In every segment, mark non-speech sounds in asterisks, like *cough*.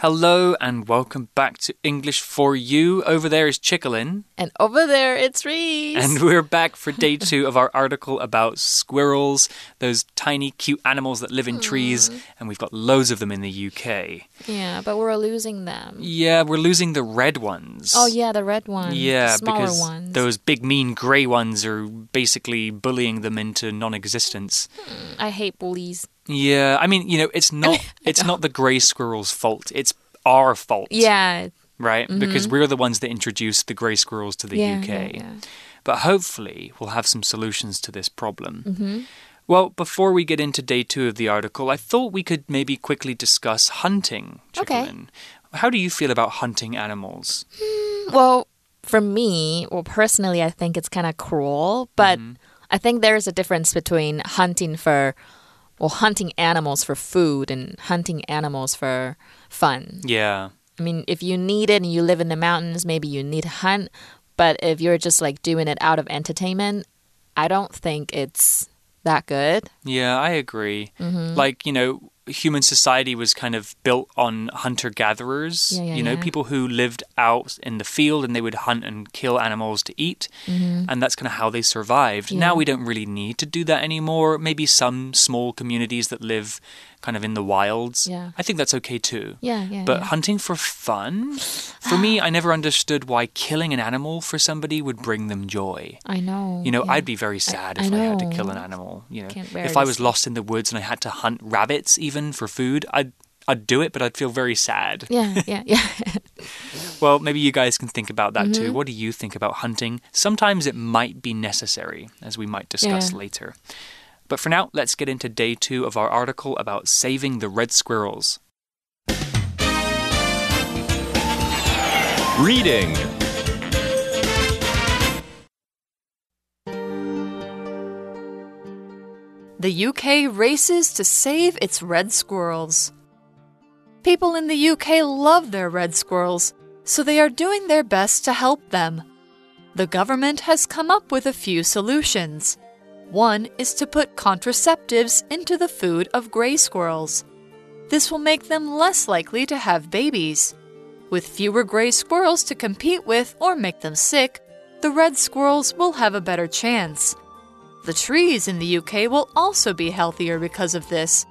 Hello and welcome back to English for You. Over there is Chickalin. And over there it's Reese. And we're back for day *laughs* two of our article about squirrels, those tiny, cute animals that live in trees. And we've got loads of them in the UK. Yeah, but we're losing them. Yeah, we're losing the red ones. Oh, yeah, the red ones. Yeah, because ones. those big, mean grey ones are basically bullying them into non existence. Hmm, I hate bullies. Yeah, I mean, you know, it's not *laughs* it's not the grey squirrel's fault. It's our fault. Yeah. right? Because we're the ones that introduced the grey squirrels to the. Yeah, UK. yeah, yeah. But hopefully, we'll have some solutions to this problem. Mm-hmm. Well, before we get into day two of the article, I thought we could maybe quickly discuss hunting. Okay. How do you feel about hunting animals? Well, for me, well, personally, I think it's kind of cruel, but Mm-hmm. I think there's a difference between hunting for, well, hunting animals for food and hunting animals for fun. Yeah. I mean, if you need it and you live in the mountains, maybe you need to hunt. But if you're just like doing it out of entertainment, I don't think it's that good. Yeah, I agree. Mm-hmm. Like, you know, human society was kind of built on hunter gatherers. Yeah, yeah, you know, yeah. people who lived out in the field and they would hunt and kill animals to eat. And that's kind of how they survived. Now Mm-hmm. We don't really need to do that anymore. Maybe some small communities that live kind of in the wilds. Yeah. I think that's okay too. Yeah, yeah. But yeah. hunting for fun? For me, I never understood why killing an animal for somebody would bring them joy. I know. You know, yeah. I'd be very sad I if I, had to kill an animal. You know, if I was lost in the woods and I had to hunt rabbits even for food, I'd I'd do it, but I'd feel very sad. Yeah, yeah, yeah. *laughs* Well, maybe you guys can think about that Mm-hmm. too. What do you think about hunting? Sometimes it might be necessary, as we might discuss Yeah. later. But for now, let's get into day two of our article about saving the red squirrels. Reading. The UK races to save its red squirrels. People in the UK love their red squirrels, so they are doing their best to help them. The government has come up with a few solutions. One is to put contraceptives into the food of gray squirrels. This will make them less likely to have babies. With fewer gray squirrels to compete with or make them sick, the red squirrels will have a better chance. The trees in the UK will also be healthier because of this,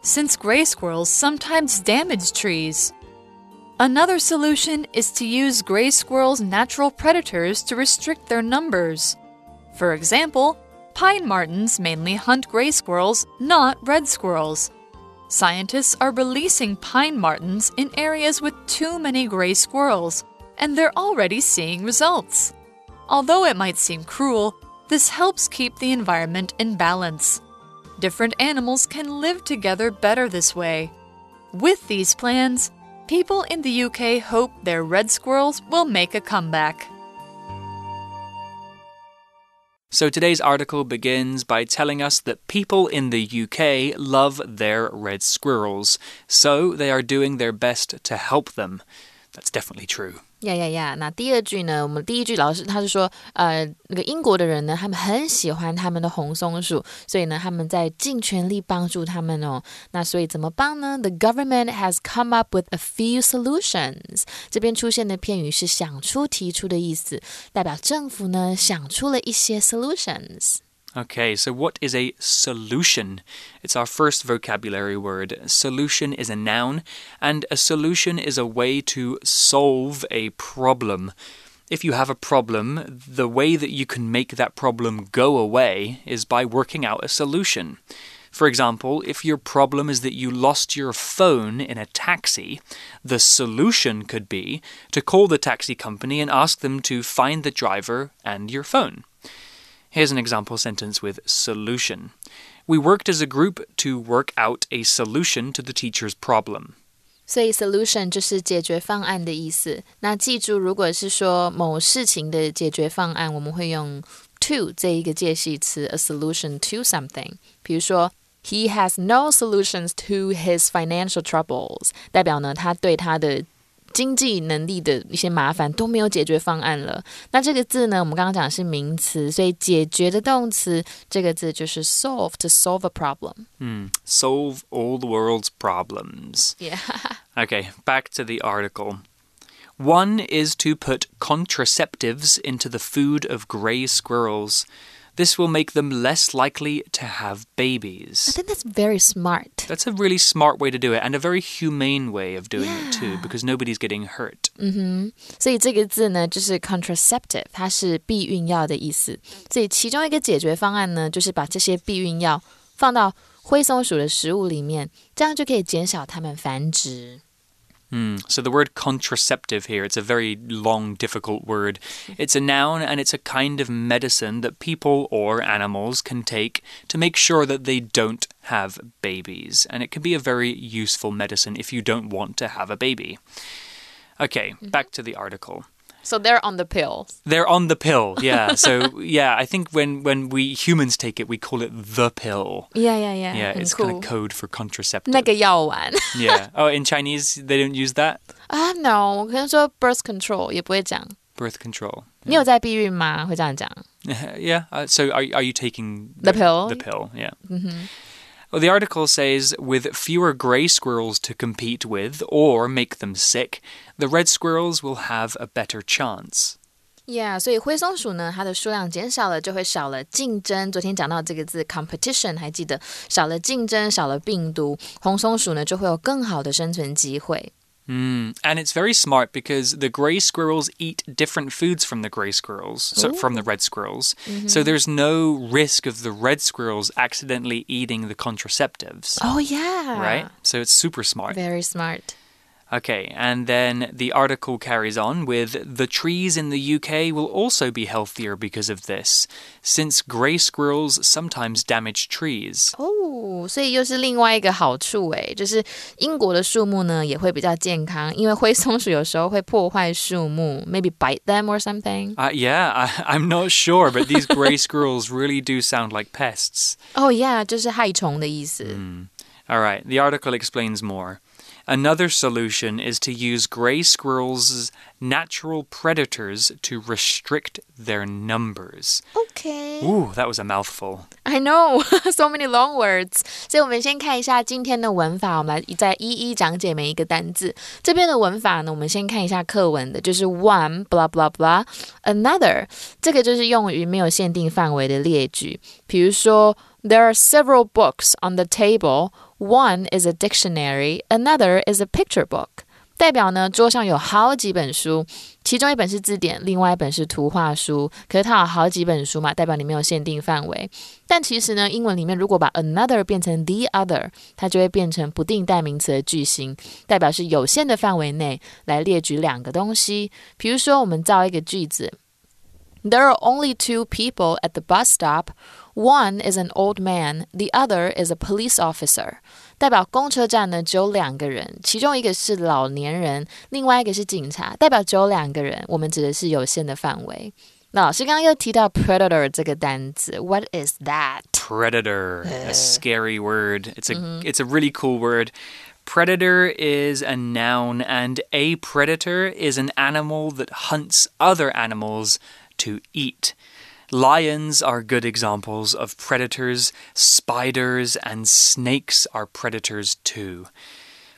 since gray squirrels sometimes damage trees. Another solution is to use gray squirrels' natural predators to restrict their numbers. For example, pine martens mainly hunt gray squirrels, not red squirrels. Scientists are releasing pine martens in areas with too many gray squirrels, and they're already seeing results. Although it might seem cruel, this helps keep the environment in balance. Different animals can live together better this way. With these plans, people in the UK hope their red squirrels will make a comeback. So today's article begins by telling us that people in the UK love their red squirrels, so they are doing their best to help them. That's definitely true. 呀呀呀！那第二句呢？我们第一句老师他是说，呃，那个英国的人呢，他们很喜欢他们的红松鼠，所以呢，他们在尽全力帮助他们哦。那所以怎么帮呢？The government has come up with a few solutions。这边出现的片语是想出、提出的意思，代表政府呢想出了一些 solutions。Okay, so what is a solution? It's our first vocabulary word. Solution is a noun, and a solution is a way to solve a problem. If you have a problem, the way that you can make that problem go away is by working out a solution. For example, if your problem is that you lost your phone in a taxi, the solution could be to call the taxi company and ask them to find the driver and your phone. Here's an example sentence with solution. We worked as a group to work out a solution to the teacher's problem. 所以 solution 就是解决方案的意思。那记住，如果是说某事情的解决方案，我们会用 to 这一个介系词，a solution to something。比如说，He has no solutions to his financial troubles，代表呢他对他的 经济能力的一些麻烦都没有解决方案了。那这个字呢，我们刚刚讲的是名词，所以解决的动词这个字就是 solve，to solve a problem。 Hmm. Solve all the world's problems. Yeah. *laughs* Okay, back to the article. One is to put contraceptives into the food of grey squirrels. This will make them less likely to have I babies. think that's very smart. That's a really smart way to do it and a very humane way of doing it too because nobody's getting hurt. 所以这个字呢，就是 contraceptive，它是避孕药的意思。所以其中一个解决方案呢，就是把这些避孕药放到灰松鼠的食物里面，这样就可以减少它们繁殖。 Hmm. So the word contraceptive here, it's a very long, difficult word. *laughs* It's a noun and it's a kind of medicine that people or animals can take to make sure that they don't have babies. And it can be a very useful medicine if you don't want to have a baby. Okay, back to the article. So they're on the pill. They're on the pill, yeah. *laughs* so yeah, I think when when we humans take it, we call it the pill. Yeah, yeah, yeah. Yeah, 很 it's kind cool of。code for contraceptive. *laughs* 那个药丸 yeah. Oh, in Chinese they don't use that 啊、no，我可能说 birth control 也不会讲。 birth control. *laughs* 你有在避孕吗？会这样讲。 yeah. Uh, so are are you taking The pill? The pill, yeah. Well, the article says with fewer grey squirrels to compete with or make them sick, the red squirrels will have a better chance. Yeah，所以灰松鼠呢，它的数量减少了，就会少了竞争。昨天讲到这个字 competition，还记得少了竞争，少了病毒，红松鼠呢就会有更好的生存机会。 Mm. And it's very smart because the grey squirrels eat different foods from the grey squirrels, so from the red squirrels. So there's no risk of the red squirrels accidentally eating the contraceptives, Oh yeah，right? So it's super smart. Very smart. Okay, and then the article carries on with the trees in the UK will also be healthier because of this, since grey squirrels sometimes damage trees. 哦，所以又是另外一个好处诶，就是英国的树木呢也会比较健康，因为灰松鼠有时候会破坏树木，maybe bite them or something。 Uh, yeah, I, *laughs* I'm not sure, but these grey squirrels really do sound like pests. 哦、yeah，就是害虫的意思。 All right, the article explains more. Another solution is to use grey squirrels' natural predators to restrict their numbers. OK， Ooh, that was a mouthful. I know *laughs* so many long words，所以我们先看一下今天的文法，我们来再一一讲解每一个单字。这边的文法呢，我们先看一下课文的，就是 one blah blah blah another，这个就是用于没有限定范围的列举，比如说 There are several books on the table. One is a dictionary, another is a picture book. 代表呢，桌上有好几本书，其中一本是字典，另外一本是图画书。可是它有好几本书嘛，代表你没有限定范围。但其实呢，英文里面如果把 another 变成 the other，它就会变成不定代名词的句型，代表是有限的范围内来列举两个东西。比如说，我们造一个句子：There are only two people at the bus stop. One is an old man, the other is a police officer. 代表公车站呢只有两个人，其中一个是老年人，另外一个是警察，代表只有两个人。我们指的是有限的范围。那老师刚刚又提到 predator 这个单词，What is that？ Predator, a scary word. It's a it's a really cool word. Predator is a noun and a predator is an animal that hunts other animals to eat. Lions are good examples of predators. Spiders and snakes are predators too.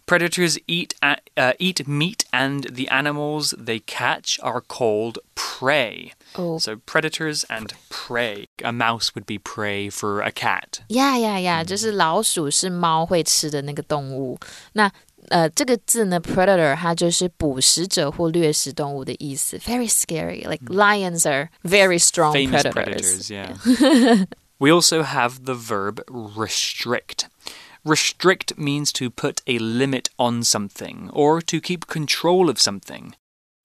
Predators eat a- uh, eat meat, and the animals they catch are called prey. Oh. So predators and prey. A mouse would be prey for a cat. 呀呀呀，就是老鼠是猫会吃的那个动物。那 呃，这个字呢，predator 它就是捕食者或掠食动物的意思。Very scary. Like lions are very strong Famous predators. predators, yeah. *laughs* we also have the verb restrict. Restrict means to put a limit on something or to keep control of something.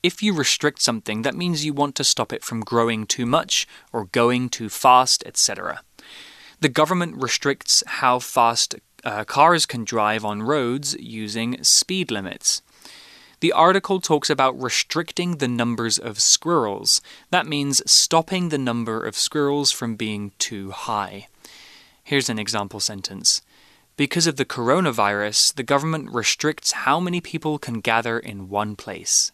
If you restrict something, that means you want to stop it from growing too much or going too fast, etc. The government restricts how fast uh, cars can drive on roads using speed limits. The article talks about restricting the numbers of squirrels. That means stopping the number of squirrels from being too high. Here's an example sentence. Because of the coronavirus, the government restricts how many people can gather in one place.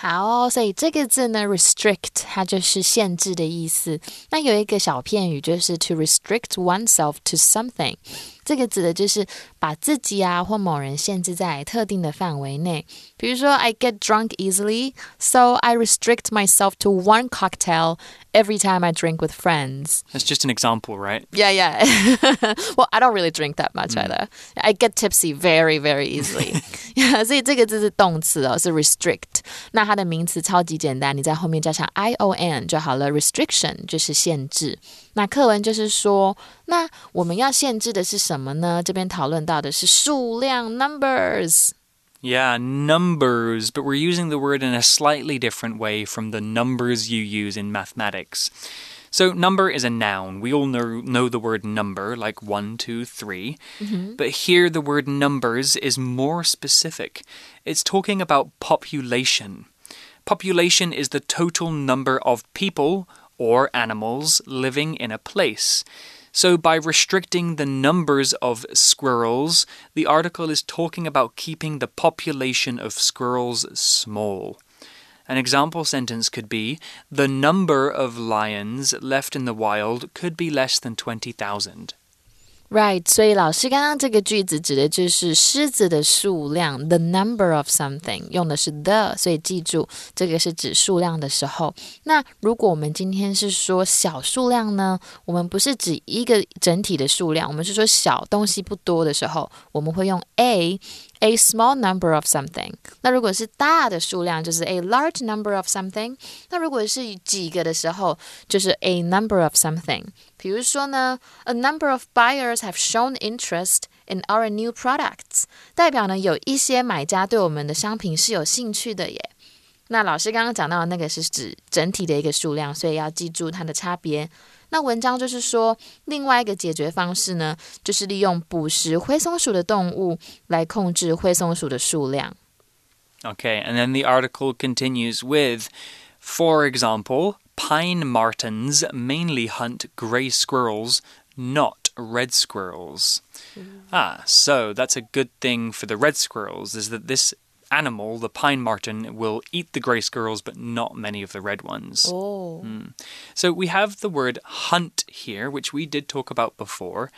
好，所以这个字呢，restrict 它就是限制的意思。那有一个小片语就是 to restrict oneself to something。这个指的就是把自己啊或某人限制在特定的范围内。比如说，I get drunk easily, so I restrict myself to one cocktail every time I drink with friends. That's just an example, right? Yeah, yeah. *laughs* well, I don't really drink that much either. I get tipsy very, very easily. *laughs* *laughs* yeah, 所以这个字是动词哦，是 restrict。那它的名词超级简单，你在后面加上 i o n 就好了。Restriction 就是限制。那课文就是说，那我们要限制的是什么呢？这边讨论 到的是数量 numbers。 Yeah, numbers, but we're using the word in a slightly different way from the numbers you use in mathematics. So, number is a noun. We all know, know the word number, like one, two, three. But here, the word numbers is more specific. It's talking about population. Population is the total number of people or animals living in a place. So, by restricting the numbers of squirrels, the article is talking about keeping the population of squirrels small. An example sentence could be The number of lions left in the wild could be less than 20,000. Right，所以老师刚刚这个句子指的就是狮子的数量，the number of something，用的是 the，所以记住这个是指数量的时候。那如果我们今天是说小数量呢？我们不是指一个整体的数量，我们是说小东西不多的时候，我们会用 a。A small number of something。那如果是大的数量，就是 a large number of something。那如果是几个的时候，就是 a number of something。比如说呢，a number of buyers have shown interest in our new products，代表呢有一些买家对我们的商品是有兴趣的耶。那老师刚刚讲到的那个是指整体的一个数量，所以要记住它的差别。那文章就是说，另外一个解决方式呢，就是利用捕食灰松鼠的动物来控制灰松鼠的数量。 Okay, and then the article continues with For example, pine martens mainly hunt grey squirrels, not red squirrels. Ah, so that's a good thing for the red squirrels, is that this animal, the pine marten, will eat the grey squirrels, but not many of the red ones. Oh. Hmm. 哦，So we have the word hunt here, which we did talk about before.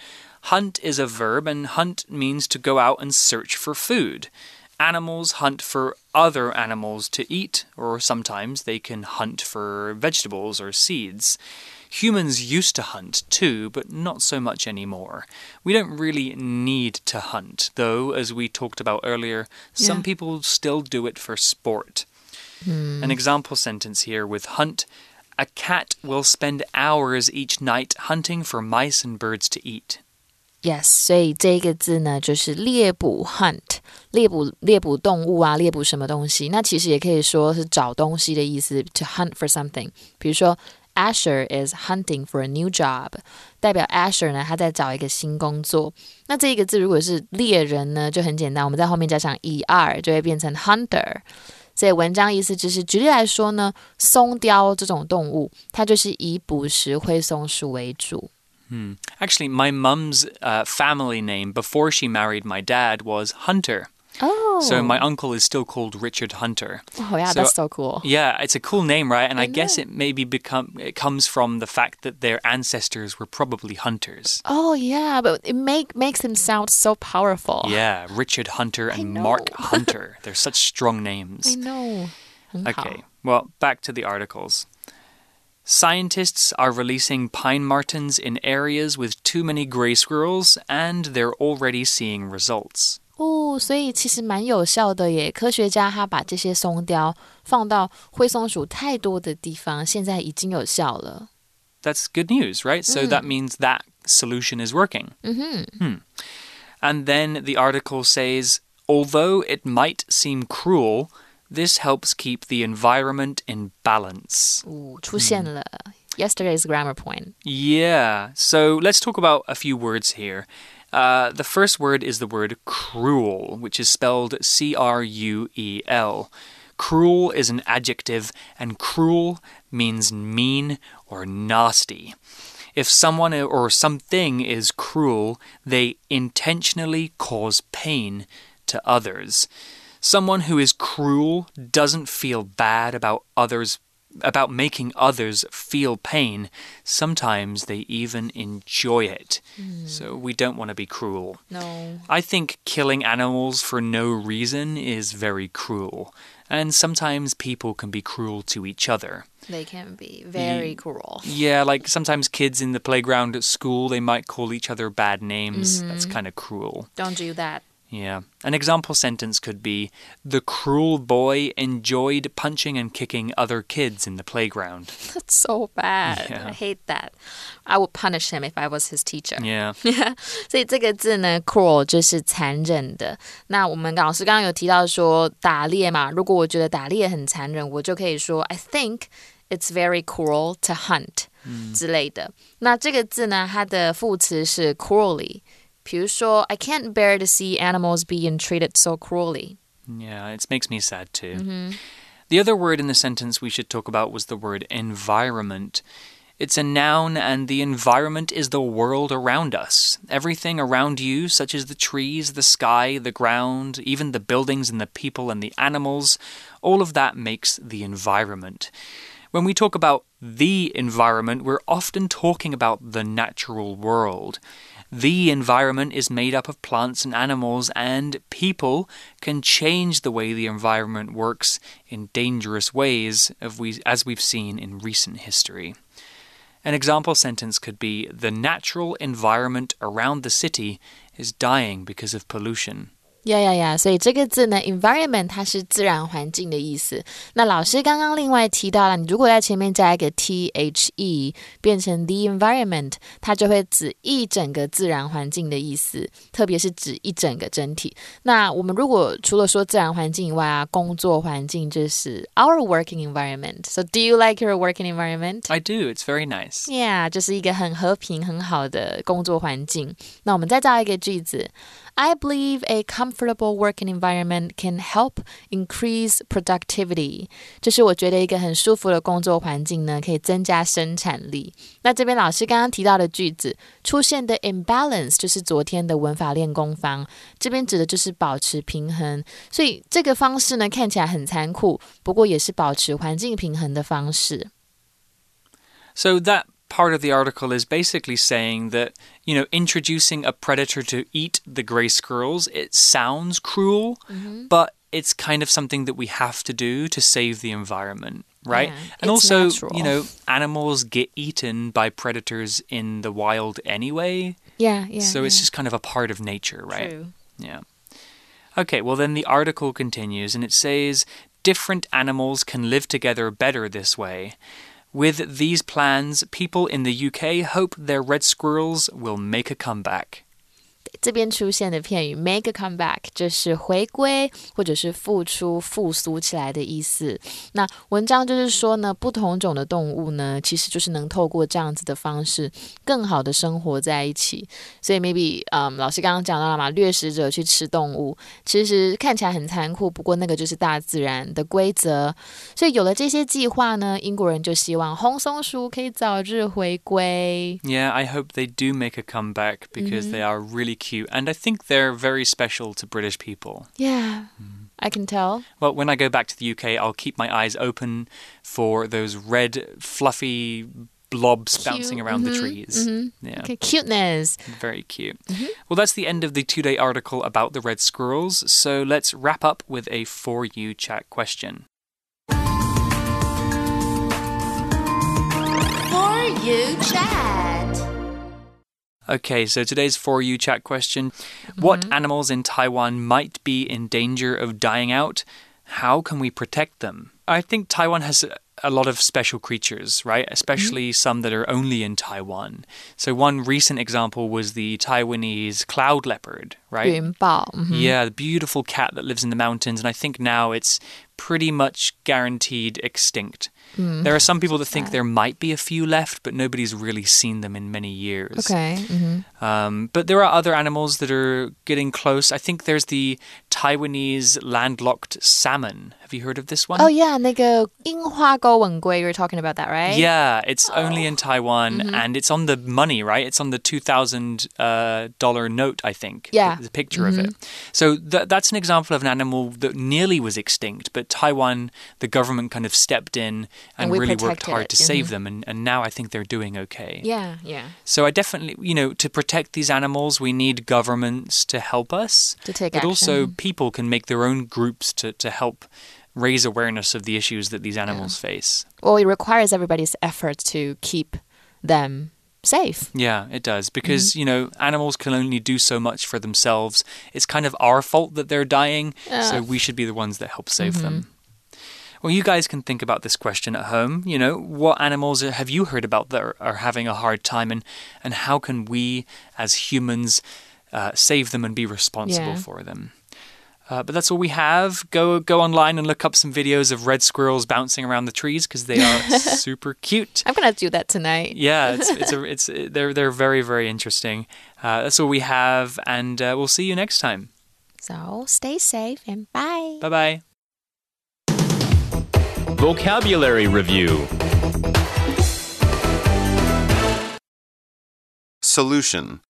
Hunt is a verb, and hunt means to go out and search for food. Animals hunt for other animals to eat, or sometimes they can hunt for vegetables or seeds. Humans used to hunt too, but not so much anymore. We don't really need to hunt, though, as we talked about earlier, some Yeah. people still do it for sport. An example sentence here with hunt a cat will spend hours each night hunting for mice and birds to eat. Yes，所以这个字呢，就是猎捕 hunt，猎捕猎捕动物啊，猎捕什么东西？那其实也可以说是找东西的意思，to hunt for something。比如说 Asher is hunting for a new job，代表 Asher 呢他在找一个新工作。那这一个字如果是猎人呢，就很简单，我们在后面加上 er 就会变成 hunter。所以文章意思就是，举例来说呢，松貂这种动物，它就是以捕食灰松鼠为主。Hmm. Actually, my mum's uh, family name before she married my dad was Hunter. Oh, So my oh. uncle is still called Richard Hunter. oh yeah, so- that's so cool. Yeah, it's a cool name, right? And I, I guess it maybe become it comes from the fact that their ancestors were probably hunters. Oh yeah, but it make makes him sound so powerful. Yeah, Richard Hunter and. Mark *laughs* Hunter. They're such strong names. I know. Okay, well, back to the articles. Scientists are releasing pine martens in areas with too many gray squirrels, and they're already seeing results. 哦，所以其实蛮有效的耶。科学家他把这些松貂放到灰松鼠太多的地方，现在已经有效了。That's good news, right? So that mm. means that solution is working. Mm-hmm. Hmm. And then the article says although it might seem cruel, this helps keep the environment in balance. Ooh, mm. yesterday's grammar point. Yeah. So let's talk about a few words here. Uh, the first word is the word cruel, which is spelled C R U E L. Cruel is an adjective, and cruel means mean or nasty. If someone or something is cruel, they intentionally cause pain to others. Someone who is cruel doesn't feel bad about others about making others feel pain. Sometimes they even enjoy it. Hmm. So we don't want to be cruel. No. I think killing animals for no reason is very cruel. And sometimes people can be cruel to each other. They can be very cruel. Yeah, like sometimes kids in the playground at school, they might call each other bad names. That's mm-hmm. kind of cruel. Don't do that. Yeah. An example sentence could be The cruel boy enjoyed punching and kicking other kids in the playground. *laughs* That's so bad. Yeah. I hate that. I would punish him if I was his teacher. Yeah. *laughs* 所以这个字呢，cruel 就是残忍的。那我们老师刚刚有提到说打猎嘛，如果我觉得打猎很残忍，我就可以说 I think it's very cruel to hunt、之类的。那这个字呢，它的副词是 cruelly。 比如说，I can't bear to see animals being treated so cruelly。 Yeah, it makes me sad too. The other word in the sentence we should talk about was the word environment. It's a noun, and the environment is the world around us. Everything around you, such as the trees, the sky, the ground, even the buildings and the people and the animals, all of that makes the environment. When we talk about the environment, we're often talking about the natural world. The environment is made up of plants and animals, and people can change the way the environment works in dangerous ways, as we've seen in recent history. An example sentence could be The natural environment around the city is dying because of pollution. 呀呀呀！所以这个字呢，environment 它是自然环境的意思。那老师刚刚另外提到了，你如果在前面加一个 the，变成 the environment，它就会指一整个自然环境的意思，特别是指一整个整体。那我们如果除了说自然环境以外啊，工作环境就是 our working environment。So do you like your working environment? I do, it's very nice. Yeah，就是一个很和平、很好的工作环境。那我们再造一个句子。I believe a comfortable working environment can help increase productivity。就是我觉得一个很舒服的工作环境呢，可以增加生产力。那这边老师刚刚提到的句子出现的 imbalance，就是昨天的文法练功方，这边指的就是保持平衡。所以这个方式呢，看起来很残酷，不过也是保持环境平衡的方式。 So that part of the article is basically saying that, you know, introducing a predator to eat the gray squirrels, it sounds cruel, mm-hmm. but it's kind of something that we have to do to save the environment, right? Yeah, and also, natural. you know, animals get eaten by predators in the wild anyway, Yeah, yeah. so it's just kind of a part of nature, right? True. Yeah. Okay, well, then the article continues and it says different animals can live together better this way. With these plans, people in the UK hope their red squirrels will make a comeback. 这边出现的片语 make a comeback 就是回归或者是复出、复苏起来的意思。那文章就是说呢，不同种的动物呢，其实就是能透过这样子的方式，更好的生活在一起。所以 maybe，嗯，老师刚刚讲到了嘛，掠食者去吃动物，其实看起来很残酷，不过那个就是大自然的规则。所以有了这些计划呢，英国人就希望红松鼠可以早日回归。Yeah, I hope they do make a comeback because they are really cute and I think they're very special to British people. Yeah, I can tell. Well, when I go back to the UK, I'll keep my eyes open for those red, fluffy blobs bouncing around the mm-hmm, trees. Mm-hmm. Yeah. Okay, cuteness. Very cute. Mm-hmm. Well, that's the end of the two day article about the red squirrels. So let's wrap up with a For You chat question. For you chat. Okay, so today's For You chat question What mm-hmm. animals in Taiwan might be in danger of dying out? How can we protect them? I think Taiwan has a- a lot of special creatures, right? Especially some that are only in Taiwan. So, one recent example was the Taiwanese cloud leopard, right? 云豹，嗯哼 Yeah, the beautiful cat that lives in the mountains, and I think now it's pretty much guaranteed extinct. There are some people that think there might be a few left, but nobody's really seen them in many years. OK，嗯哼 Um, but there are other animals that are getting close. I think there's the Taiwanese landlocked salmon. Have you heard of this one? 哦呀，那个樱花 公 Wenggui, you're talking about that, right? Yeah, it's only in Taiwan Mm-hmm. and it's on the money, right? It's on the $2,000 uh, note, I think. Yeah. Mm-hmm. The picture of it. So th that's an example of an animal that nearly was extinct, but Taiwan, the government kind of stepped in and, And really worked hard it. to save them. And, and now I think they're doing okay. Yeah, yeah. So I definitely, you know, to protect these animals, we need governments to help us. To take but also people can make their own groups to, to help raise awareness of the issues that these animals face. Well, it requires everybody's effort to keep them safe. Yeah, it does. Because, Mm-hmm. you know, animals can only do so much for themselves. It's kind of our fault that they're dying, so we should be the ones that help save them. Mm-hmm. Well, you guys can think about this question at home. You know, what animals have you heard about that are, are having a hard time, and, and how can we as humans uh, save them and be responsible Yeah. for them? Uh, but that's all we have. Go go online and look up some videos of red squirrels bouncing around the trees because they are *laughs* super cute. I'm gonna do that tonight. Yeah, it's *laughs* it's a, it's they're they're very very interesting. Uh, that's all we have, and uh, we'll see you next time. So stay safe and bye. Bye bye. Vocabulary Review Solution.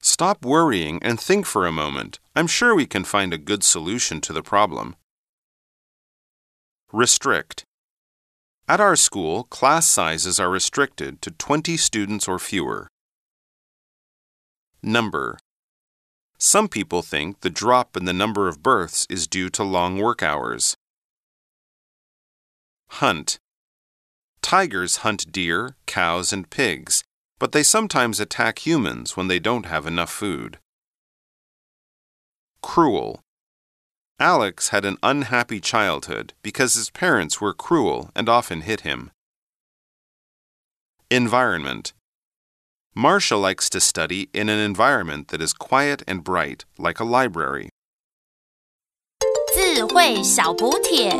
Stop worrying and think for a moment. I'm sure we can find a good solution to the problem. Restrict. At our school, class sizes are restricted to 20 students or fewer. Number. Some people think the drop in the number of births is due to long work hours. Hunt. Tigers hunt deer, cows, and pigs but they sometimes attack humans when they don't have enough food Cruel. Alex had an unhappy childhood because his parents were cruel and often hit him. Environment. Marcia likes to study in an environment that is quiet and bright, like a library. 智慧小补帖。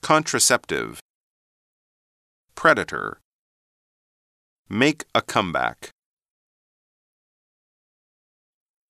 Contraceptive. Predator. Make a comeback.